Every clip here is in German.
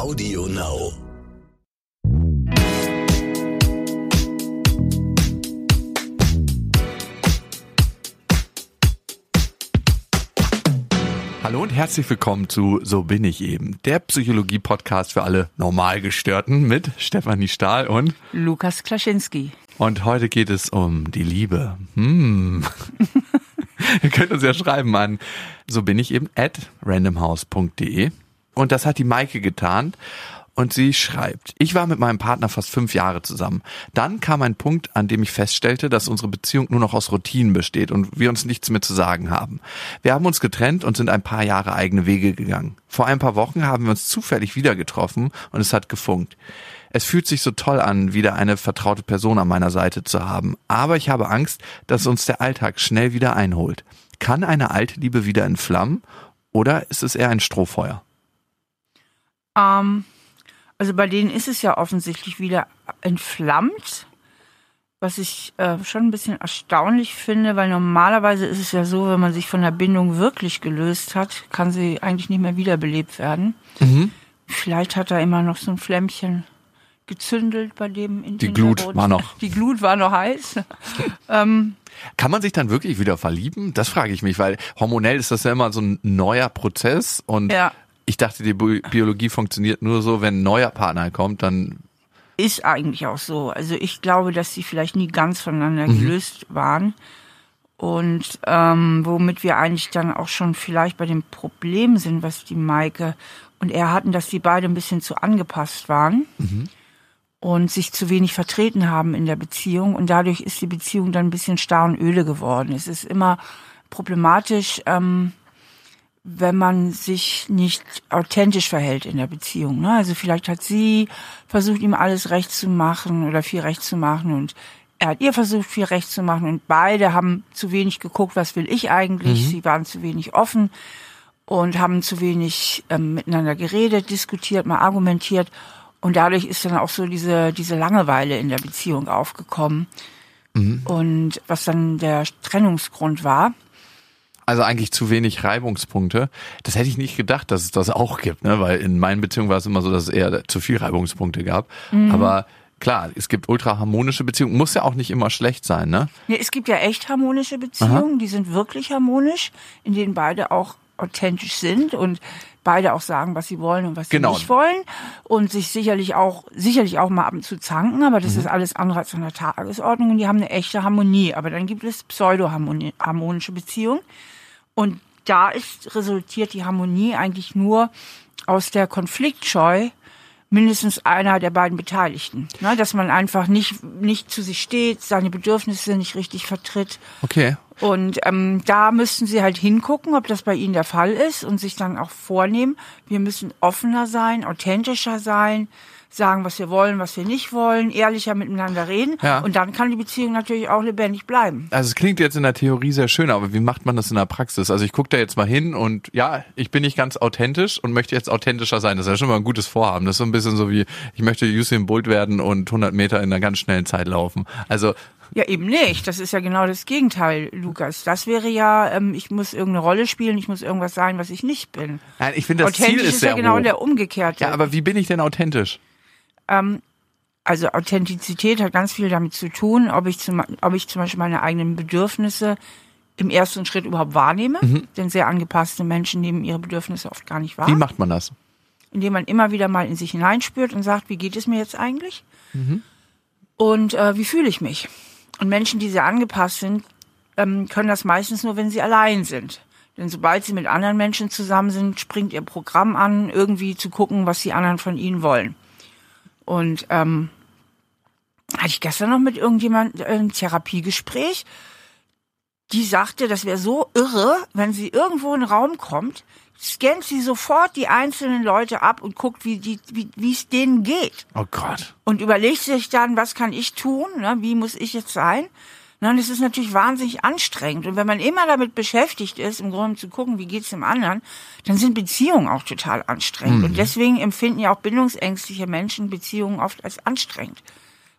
Audio Now. Hallo und herzlich willkommen zu So bin ich eben, der Psychologie-Podcast für alle Normalgestörten mit Stefanie Stahl und Lukas Klaschinski. Und heute geht es um die Liebe. Hm. Ihr könnt uns ja schreiben an so bin ich eben at randomhouse.de. Und das hat die Maike getan. Und sie schreibt, ich war mit meinem Partner fast fünf Jahre zusammen. Dann kam ein Punkt, an dem ich feststellte, dass unsere Beziehung nur noch aus Routinen besteht und wir uns nichts mehr zu sagen haben. Wir haben uns getrennt und sind ein paar Jahre eigene Wege gegangen. Vor ein paar Wochen haben wir uns zufällig wieder getroffen und es hat gefunkt. Es fühlt sich so toll an, wieder eine vertraute Person an meiner Seite zu haben. Aber ich habe Angst, dass uns der Alltag schnell wieder einholt. Kann eine alte Liebe wieder entflammen oder ist es eher ein Strohfeuer? Ähm, also bei denen ist es ja offensichtlich wieder entflammt, was ich äh, schon ein bisschen erstaunlich finde, weil normalerweise ist es ja so, wenn man sich von der Bindung wirklich gelöst hat, kann sie eigentlich nicht mehr wiederbelebt werden. Mhm. Vielleicht hat er immer noch so ein Flämmchen gezündelt bei dem in Die Glut war noch. Die Glut war noch heiß. ähm, kann man sich dann wirklich wieder verlieben? Das frage ich mich, weil hormonell ist das ja immer so ein neuer Prozess und ja. Ich dachte, die Biologie funktioniert nur so, wenn ein neuer Partner kommt, dann ist eigentlich auch so. Also ich glaube, dass sie vielleicht nie ganz voneinander mhm. gelöst waren. Und ähm, womit wir eigentlich dann auch schon vielleicht bei dem Problem sind, was die Maike und er hatten, dass die beide ein bisschen zu angepasst waren. Mhm und sich zu wenig vertreten haben in der Beziehung und dadurch ist die Beziehung dann ein bisschen starr und öde geworden. Es ist immer problematisch, ähm, wenn man sich nicht authentisch verhält in der Beziehung. Ne? Also vielleicht hat sie versucht, ihm alles recht zu machen oder viel recht zu machen und er hat ihr versucht, viel recht zu machen und beide haben zu wenig geguckt, was will ich eigentlich. Mhm. Sie waren zu wenig offen und haben zu wenig ähm, miteinander geredet, diskutiert, mal argumentiert. Und dadurch ist dann auch so diese, diese Langeweile in der Beziehung aufgekommen. Mhm. Und was dann der Trennungsgrund war. Also eigentlich zu wenig Reibungspunkte. Das hätte ich nicht gedacht, dass es das auch gibt, ne? Weil in meinen Beziehungen war es immer so, dass es eher zu viel Reibungspunkte gab. Mhm. Aber klar, es gibt ultra harmonische Beziehungen. Muss ja auch nicht immer schlecht sein, ne? Ja, es gibt ja echt harmonische Beziehungen, Aha. die sind wirklich harmonisch, in denen beide auch authentisch sind und beide auch sagen, was sie wollen und was genau. sie nicht wollen und sich sicherlich auch sicherlich auch mal ab und zu zanken, aber das mhm. ist alles andere als an der Tagesordnung und die haben eine echte Harmonie. Aber dann gibt es pseudo-harmonische Beziehungen und da ist resultiert die Harmonie eigentlich nur aus der Konfliktscheu mindestens einer der beiden Beteiligten. Ne, dass man einfach nicht, nicht zu sich steht, seine Bedürfnisse nicht richtig vertritt. Okay. Und ähm, da müssten sie halt hingucken, ob das bei ihnen der Fall ist und sich dann auch vornehmen, wir müssen offener sein, authentischer sein, sagen, was wir wollen, was wir nicht wollen, ehrlicher miteinander reden. Ja. Und dann kann die Beziehung natürlich auch lebendig bleiben. Also es klingt jetzt in der Theorie sehr schön, aber wie macht man das in der Praxis? Also ich gucke da jetzt mal hin und ja, ich bin nicht ganz authentisch und möchte jetzt authentischer sein. Das ist ja schon mal ein gutes Vorhaben. Das ist so ein bisschen so wie, ich möchte Usain Bolt werden und 100 Meter in einer ganz schnellen Zeit laufen. Also ja, eben nicht. Das ist ja genau das Gegenteil, Lukas. Das wäre ja, ähm, ich muss irgendeine Rolle spielen, ich muss irgendwas sein, was ich nicht bin. Nein, ich finde, das Ziel ist, ist ja genau hoch. der umgekehrte. Ja, aber wie bin ich denn authentisch? Ähm, also Authentizität hat ganz viel damit zu tun, ob ich zum, ob ich zum Beispiel meine eigenen Bedürfnisse im ersten Schritt überhaupt wahrnehme. Mhm. Denn sehr angepasste Menschen nehmen ihre Bedürfnisse oft gar nicht wahr. Wie macht man das? Indem man immer wieder mal in sich hineinspürt und sagt, wie geht es mir jetzt eigentlich? Mhm. Und äh, wie fühle ich mich? Und Menschen, die sehr angepasst sind, ähm, können das meistens nur, wenn sie allein sind. Denn sobald sie mit anderen Menschen zusammen sind, springt ihr Programm an, irgendwie zu gucken, was die anderen von ihnen wollen. Und ähm, hatte ich gestern noch mit irgendjemand ein Therapiegespräch. Die sagte, das wäre so irre, wenn sie irgendwo in den Raum kommt, scannt sie sofort die einzelnen Leute ab und guckt, wie die, wie es denen geht. Oh Gott. Und überlegt sich dann, was kann ich tun? Ne? Wie muss ich jetzt sein? Und es ist natürlich wahnsinnig anstrengend. Und wenn man immer damit beschäftigt ist, im Grunde zu gucken, wie geht's dem anderen, dann sind Beziehungen auch total anstrengend. Mhm. Und deswegen empfinden ja auch bindungsängstliche Menschen Beziehungen oft als anstrengend.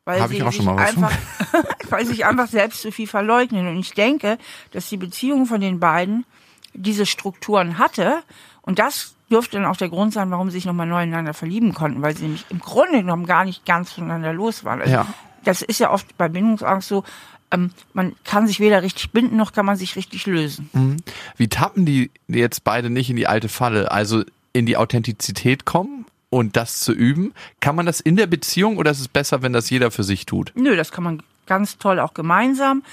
Weil sie, sich einfach, weil sie sich einfach selbst zu viel verleugnen. Und ich denke, dass die Beziehung von den beiden diese Strukturen hatte und das dürfte dann auch der Grund sein, warum sie sich nochmal neu ineinander verlieben konnten, weil sie nämlich im Grunde genommen gar nicht ganz voneinander los waren. Also Ja. Das ist ja oft bei Bindungsangst so, ähm, man kann sich weder richtig binden, noch kann man sich richtig lösen. Wie tappen die jetzt beide nicht in die alte Falle? Also in die Authentizität kommen und das zu üben? Kann man das in der Beziehung oder ist es besser, wenn das jeder für sich tut? Nö, das kann man ganz toll auch gemeinsam,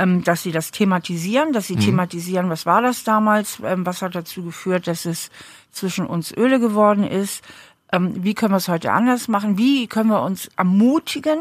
ähm, dass sie das thematisieren, dass sie thematisieren, was war das damals, ähm, was hat dazu geführt, dass es zwischen uns Öle geworden ist, ähm, wie können wir es heute anders machen, wie können wir uns ermutigen,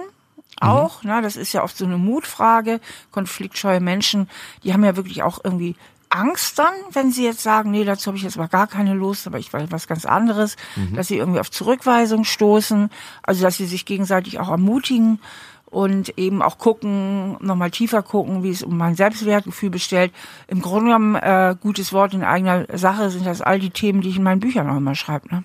auch, na, das ist ja oft so eine Mutfrage, konfliktscheue Menschen, die haben ja wirklich auch irgendwie Angst dann, wenn sie jetzt sagen, nee, dazu habe ich jetzt mal gar keine Lust, aber ich will was ganz anderes, dass sie irgendwie auf Zurückweisung stoßen, also dass sie sich gegenseitig auch ermutigen und eben auch gucken, nochmal tiefer gucken, wie es um mein Selbstwertgefühl bestellt. Im Grunde genommen, äh, gutes Wort in eigener Sache sind das all die Themen, die ich in meinen Büchern auch immer schreibe. Ne?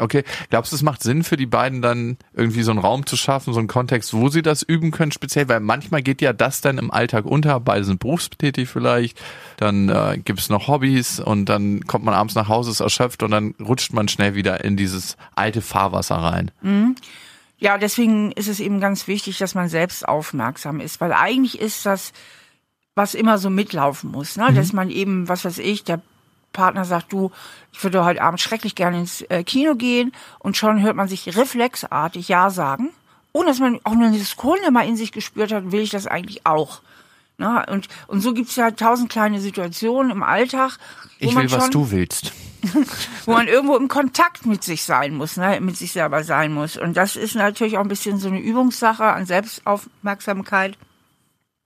Okay, glaubst du, es macht Sinn für die beiden dann irgendwie so einen Raum zu schaffen, so einen Kontext, wo sie das üben können speziell? Weil manchmal geht ja das dann im Alltag unter, beide sind berufstätig vielleicht, dann äh, gibt es noch Hobbys und dann kommt man abends nach Hause, ist erschöpft und dann rutscht man schnell wieder in dieses alte Fahrwasser rein. Ja, deswegen ist es eben ganz wichtig, dass man selbst aufmerksam ist, weil eigentlich ist das, was immer so mitlaufen muss, ne? dass man eben, was weiß ich, der Partner sagt, du, ich würde heute Abend schrecklich gerne ins äh, Kino gehen und schon hört man sich reflexartig Ja sagen, ohne dass man auch nur eine Sekunde mal in sich gespürt hat, will ich das eigentlich auch. Na, und, und so gibt's ja tausend kleine Situationen im Alltag, wo Ich man will, was schon, du willst. wo man irgendwo im Kontakt mit sich sein muss, ne, mit sich selber sein muss. Und das ist natürlich auch ein bisschen so eine Übungssache an Selbstaufmerksamkeit.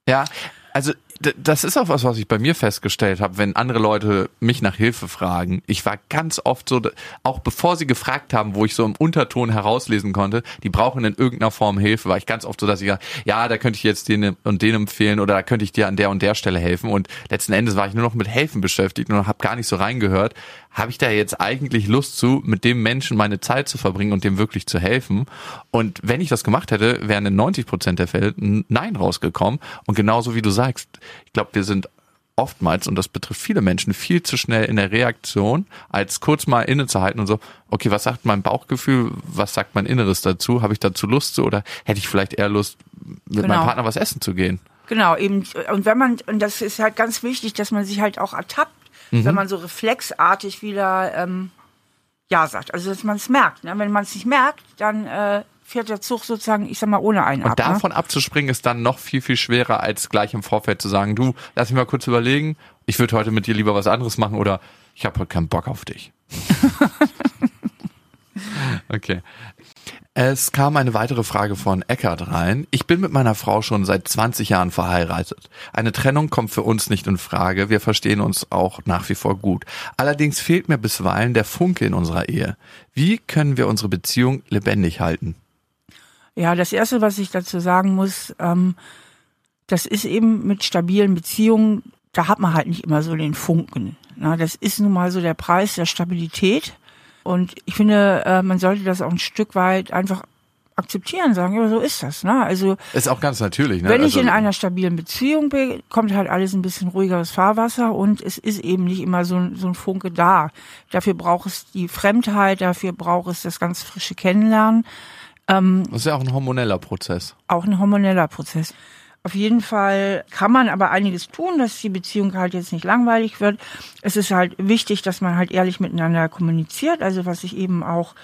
Ja, also das ist auch was, was ich bei mir festgestellt habe, wenn andere Leute mich nach Hilfe fragen. Ich war ganz oft so, auch bevor sie gefragt haben, wo ich so im Unterton herauslesen konnte, die brauchen in irgendeiner Form Hilfe, war ich ganz oft so, dass ich ja, ja, da könnte ich jetzt den und den empfehlen oder da könnte ich dir an der und der Stelle helfen. Und letzten Endes war ich nur noch mit Helfen beschäftigt und habe gar nicht so reingehört. Habe ich da jetzt eigentlich Lust zu, mit dem Menschen meine Zeit zu verbringen und dem wirklich zu helfen? Und wenn ich das gemacht hätte, wären in 90 Prozent der Fälle ein Nein rausgekommen. Und genauso wie du sagst, ich glaube, wir sind oftmals, und das betrifft viele Menschen, viel zu schnell in der Reaktion, als kurz mal innezuhalten und so, okay, was sagt mein Bauchgefühl, was sagt mein Inneres dazu, habe ich dazu Lust zu oder hätte ich vielleicht eher Lust, mit Genau. meinem Partner was essen zu gehen? Genau, eben, und wenn man, und das ist halt ganz wichtig, dass man sich halt auch ertappt, wenn man so reflexartig wieder ähm, Ja sagt. Also dass man es merkt. Ne? Wenn man es nicht merkt, dann äh, fährt der Zug sozusagen, ich sag mal, ohne einen Und ab. Ne? davon abzuspringen ist dann noch viel, viel schwerer, als gleich im Vorfeld zu sagen, du, lass mich mal kurz überlegen, ich würde heute mit dir lieber was anderes machen oder ich habe heute keinen Bock auf dich. okay. Es kam eine weitere Frage von Eckart rein. Ich bin mit meiner Frau schon seit 20 Jahren verheiratet. Eine Trennung kommt für uns nicht in Frage. Wir verstehen uns auch nach wie vor gut. Allerdings fehlt mir bisweilen der Funke in unserer Ehe. Wie können wir unsere Beziehung lebendig halten? Ja, das Erste, was ich dazu sagen muss, ähm, das ist eben mit stabilen Beziehungen, da hat man halt nicht immer so den Funken. Na, das ist nun mal so der Preis der Stabilität. Und ich finde, äh, man sollte das auch ein Stück weit einfach akzeptieren, sagen, ja, so ist das. Ne? Also Ist auch ganz natürlich. Ne? wenn ich Also- in einer stabilen Beziehung bin, kommt halt alles ein bisschen ruhigeres Fahrwasser und es ist eben nicht immer so, ein- so ein Funke da. Dafür braucht es die Fremdheit, dafür braucht es das ganz frische Kennenlernen. Das ist ja auch ein hormoneller Prozess. auch ein hormoneller Prozess. Auf jeden Fall kann man aber einiges tun, dass die Beziehung halt jetzt nicht langweilig wird. Es ist halt wichtig, dass man halt ehrlich miteinander kommuniziert. Also was ich eben auch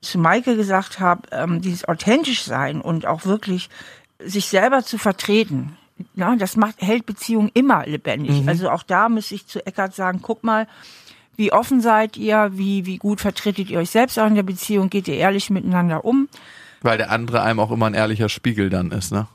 zu Maike gesagt habe, ähm, dieses authentisch sein und auch wirklich sich selber zu vertreten. Ja, das macht, hält Beziehungen immer lebendig. Also auch da müsste ich zu Eckart sagen, guck mal, wie offen seid ihr, wie, wie gut vertretet ihr euch selbst auch in der Beziehung, geht ihr ehrlich miteinander um. Weil der andere einem auch immer ein ehrlicher Spiegel dann ist, ne?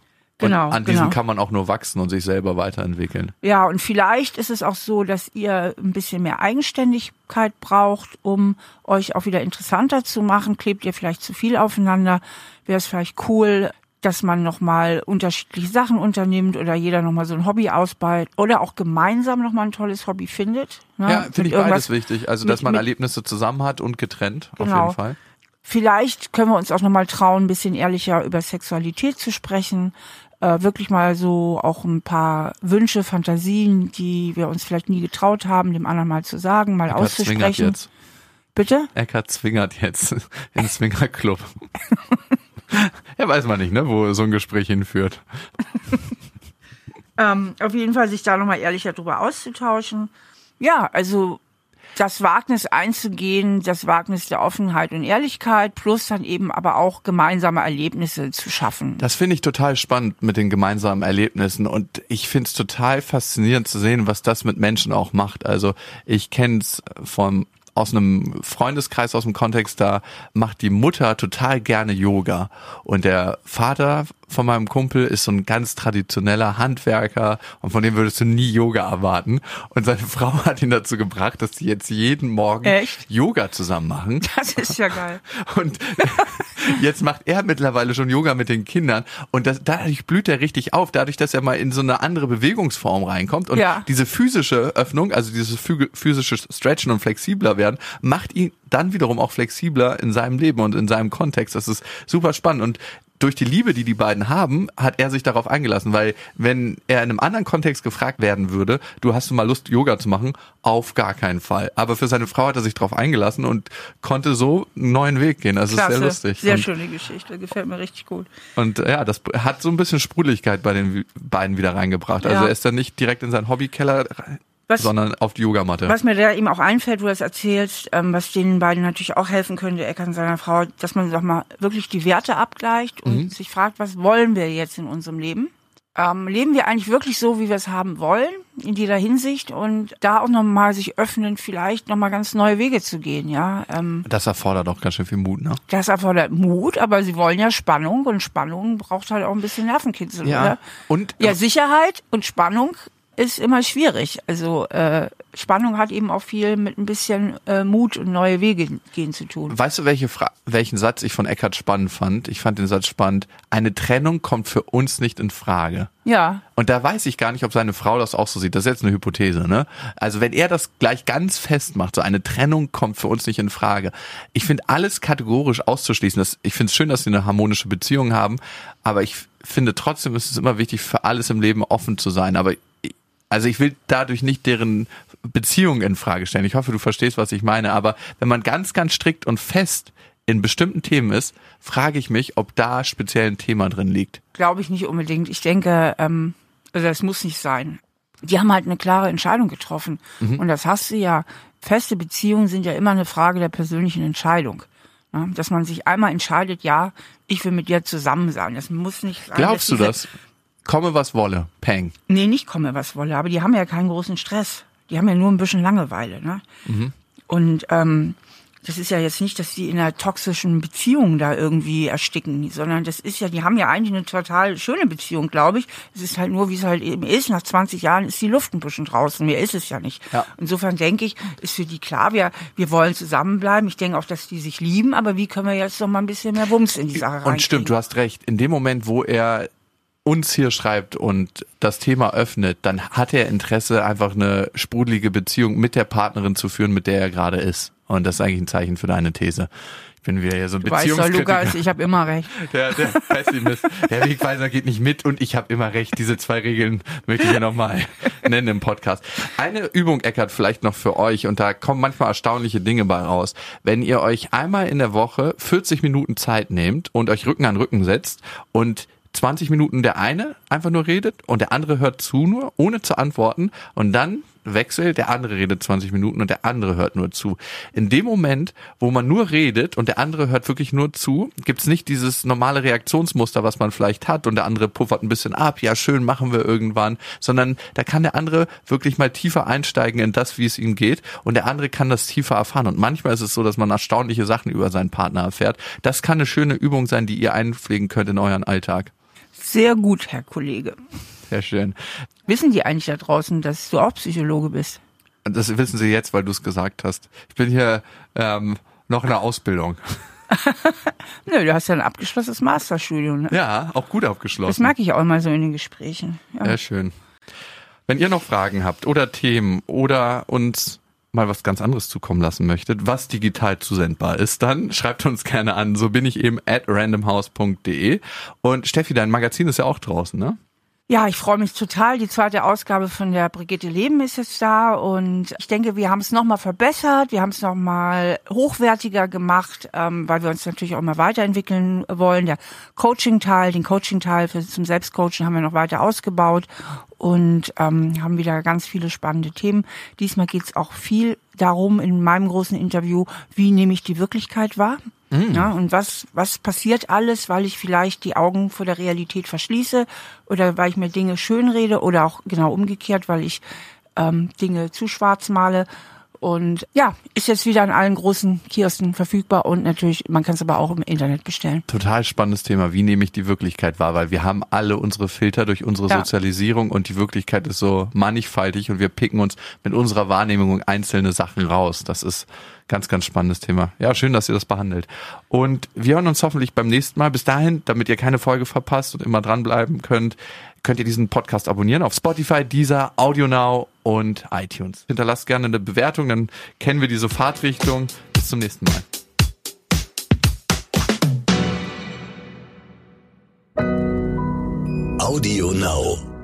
Und Genau, an diesem genau. kann man auch nur wachsen und sich selber weiterentwickeln. Ja, und vielleicht ist es auch so, dass ihr ein bisschen mehr Eigenständigkeit braucht, um euch auch wieder interessanter zu machen. Klebt ihr vielleicht zu viel aufeinander? Wäre es vielleicht cool, dass man nochmal unterschiedliche Sachen unternimmt oder jeder nochmal so ein Hobby ausbaut oder auch gemeinsam nochmal ein tolles Hobby findet. Ne? Ja, finde ich beides wichtig. Also, mit- dass man mit- Erlebnisse zusammen hat und getrennt, auf Genau. jeden Fall. Vielleicht können wir uns auch nochmal trauen, ein bisschen ehrlicher über Sexualität zu sprechen. Äh, wirklich mal so auch ein paar Wünsche, Fantasien, die wir uns vielleicht nie getraut haben, dem anderen mal zu sagen, mal zwingert auszusprechen. jetzt. Bitte? Eckart zwingert jetzt in Swingerclub. ja, weiß man nicht, ne, wo so ein Gespräch hinführt. Ähm, auf jeden Fall sich da nochmal ehrlicher drüber auszutauschen. Ja, also das Wagnis einzugehen, das Wagnis der Offenheit und Ehrlichkeit, plus dann eben aber auch gemeinsame Erlebnisse zu schaffen. Das finde ich total spannend mit den gemeinsamen Erlebnissen und ich finde es total faszinierend zu sehen, was das mit Menschen auch macht. Also ich kenne es vom aus einem Freundeskreis, aus dem Kontext, da macht die Mutter total gerne Yoga. Und der Vater von meinem Kumpel ist so ein ganz traditioneller Handwerker und von dem würdest du nie Yoga erwarten. Und seine Frau hat ihn dazu gebracht, dass sie jetzt jeden Morgen Echt? Yoga zusammen machen. Das ist ja geil. Und jetzt macht er mittlerweile schon Yoga mit den Kindern und das, dadurch blüht er richtig auf, dadurch, dass er mal in so eine andere Bewegungsform reinkommt und Ja. diese physische Öffnung, also dieses physische Stretchen und flexibler werden, macht ihn dann wiederum auch flexibler in seinem Leben und in seinem Kontext. Das ist super spannend und durch die Liebe, die die beiden haben, hat er sich darauf eingelassen, weil wenn er in einem anderen Kontext gefragt werden würde, du hast du mal Lust, Yoga zu machen? Auf gar keinen Fall. Aber für seine Frau hat er sich darauf eingelassen und konnte so einen neuen Weg gehen. Also es ist Klasse. sehr lustig. Sehr und, schöne Geschichte. Gefällt mir richtig gut. und ja, das hat so ein bisschen Sprudeligkeit bei den beiden wieder reingebracht. Also Ja. er ist dann nicht direkt in seinen Hobbykeller, Was- sondern auf die Yogamatte. Was mir da eben auch einfällt, wo du das erzählst, ähm, was den beiden natürlich auch helfen könnte, Eckern seiner Frau, dass man doch mal wirklich die Werte abgleicht und sich fragt, was wollen wir jetzt in unserem Leben? Ähm, leben wir eigentlich wirklich so, wie wir es haben wollen, in jeder Hinsicht und da auch nochmal sich öffnen, vielleicht nochmal ganz neue Wege zu gehen, ja. Ähm, Das erfordert auch ganz schön viel Mut, ne? das erfordert Mut, aber sie wollen ja Spannung und Spannung braucht halt auch ein bisschen Nervenkitzel, oder? Und Ja, Sicherheit und Spannung ist immer schwierig. Also äh, Spannung hat eben auch viel mit ein bisschen äh, Mut und neue Wege gehen zu tun. Weißt du, welche Fra welchen Satz ich von Eckhard spannend fand? Ich fand den Satz spannend. Eine Trennung kommt für uns nicht in Frage. Ja, Und da weiß ich gar nicht, ob seine Frau das auch so sieht. Das ist jetzt eine Hypothese, ne? Also wenn er das gleich ganz fest macht, so eine Trennung kommt für uns nicht in Frage. Ich finde alles kategorisch auszuschließen. Das, ich finde es schön, dass sie eine harmonische Beziehung haben, aber ich finde trotzdem ist es immer wichtig, für alles im Leben offen zu sein. Aber also ich will dadurch nicht deren Beziehung in Frage stellen. Ich hoffe, du verstehst, was ich meine. Aber wenn man ganz, ganz strikt und fest in bestimmten Themen ist, frage ich mich, ob da speziell ein Thema drin liegt. glaube ich nicht unbedingt. Ich denke, ähm, also das muss nicht sein. Die haben halt eine klare Entscheidung getroffen. Und das hast du ja. Feste Beziehungen sind ja immer eine Frage der persönlichen Entscheidung. Ja, dass man sich einmal entscheidet, ja, ich will mit dir zusammen sein. Das muss nicht sein. Glaubst du das? Komme was wolle. Peng. Nee, nicht komme, was wolle. Aber die haben ja keinen großen Stress. Die haben ja nur ein bisschen Langeweile. Ne? Und ähm, das ist ja jetzt nicht, dass die in einer toxischen Beziehung da irgendwie ersticken, sondern das ist ja, die haben ja eigentlich eine total schöne Beziehung, glaube ich. Es ist halt nur, wie es halt eben ist. Nach 20 Jahren ist die Luft ein bisschen draußen. Mehr ist es ja nicht. Ja. Insofern denke ich, ist für die klar, wir, wir wollen zusammenbleiben. Ich denke auch, dass die sich lieben, aber wie können wir jetzt noch mal ein bisschen mehr Wumms in die Sache rein? Und stimmt, du hast recht. In dem Moment, wo er uns hier schreibt und das Thema öffnet, dann hat er Interesse, einfach eine sprudelige Beziehung mit der Partnerin zu führen, mit der er gerade ist. Und das ist eigentlich ein Zeichen für deine These. Ich bin wieder hier so ein Du weißt doch, Beziehungskritiker. Lukas, ich habe immer recht. Der, der Pessimist. Der Wegweiser geht nicht mit und ich habe immer recht. Diese zwei Regeln möchte ich ja nochmal nennen im Podcast. Eine Übung, Eckert, vielleicht noch für euch und da kommen manchmal erstaunliche Dinge bei raus. Wenn ihr euch einmal in der Woche 40 Minuten Zeit nehmt und euch Rücken an Rücken setzt und 20 Minuten der eine einfach nur redet und der andere hört zu nur, ohne zu antworten und dann wechselt, der andere redet 20 Minuten und der andere hört nur zu. In dem Moment, wo man nur redet und der andere hört wirklich nur zu, gibt's nicht dieses normale Reaktionsmuster, was man vielleicht hat und der andere puffert ein bisschen ab, ja schön, machen wir irgendwann, sondern da kann der andere wirklich mal tiefer einsteigen in das, wie es ihm geht und der andere kann das tiefer erfahren und manchmal ist es so, dass man erstaunliche Sachen über seinen Partner erfährt. Das kann eine schöne Übung sein, die ihr einpflegen könnt in euren Alltag. Sehr gut, Herr Kollege. Sehr schön. Wissen die eigentlich da draußen, dass du auch Psychologe bist? Das wissen sie jetzt, weil du es gesagt hast. Ich bin hier ähm, noch in der Ausbildung. Nö, du hast ja ein abgeschlossenes Masterstudium. Ne? Ja, auch gut Das abgeschlossen. mag ich auch immer so in den Gesprächen. Ja. Sehr schön. Wenn ihr noch Fragen habt oder Themen oder uns mal was ganz anderes zukommen lassen möchtet, was digital zusendbar ist, dann schreibt uns gerne an. So bin ich eben at randomhouse.de. Und Steffi, dein Magazin ist ja auch draußen, ne? Ja, ich freue mich total. Die zweite Ausgabe von der Brigitte Leben ist jetzt da und ich denke, wir haben es nochmal verbessert, wir haben es nochmal hochwertiger gemacht, ähm, weil wir uns natürlich auch mal weiterentwickeln wollen. Der Coaching-Teil, den Coaching-Teil zum Selbstcoaching haben wir noch weiter ausgebaut und ähm, haben wieder ganz viele spannende Themen. Diesmal geht es auch viel darum in meinem großen Interview, wie nehme ich die Wirklichkeit wahr? Mhm. Ja, und was, was passiert alles, weil ich vielleicht die Augen vor der Realität verschließe oder weil ich mir Dinge schönrede oder auch genau umgekehrt, weil ich ähm, Dinge zu schwarz male. Und ja, ist jetzt wieder an allen großen Kiosken verfügbar und natürlich, man kann es aber auch im Internet bestellen. Total spannendes Thema. Wie nehme ich die Wirklichkeit wahr? Weil wir haben alle unsere Filter durch unsere ja. Sozialisierung und die Wirklichkeit ist so mannigfaltig und wir picken uns mit unserer Wahrnehmung einzelne Sachen raus. Das ist ganz, ganz spannendes Thema. Ja, schön, dass ihr das behandelt. Und wir hören uns hoffentlich beim nächsten Mal. Bis dahin, damit ihr keine Folge verpasst und immer dranbleiben könnt, könnt ihr diesen Podcast abonnieren auf Spotify, Deezer, AudioNow und iTunes. Hinterlasst gerne eine Bewertung, dann kennen wir diese Fahrtrichtung. Bis zum nächsten Mal. Audio Now.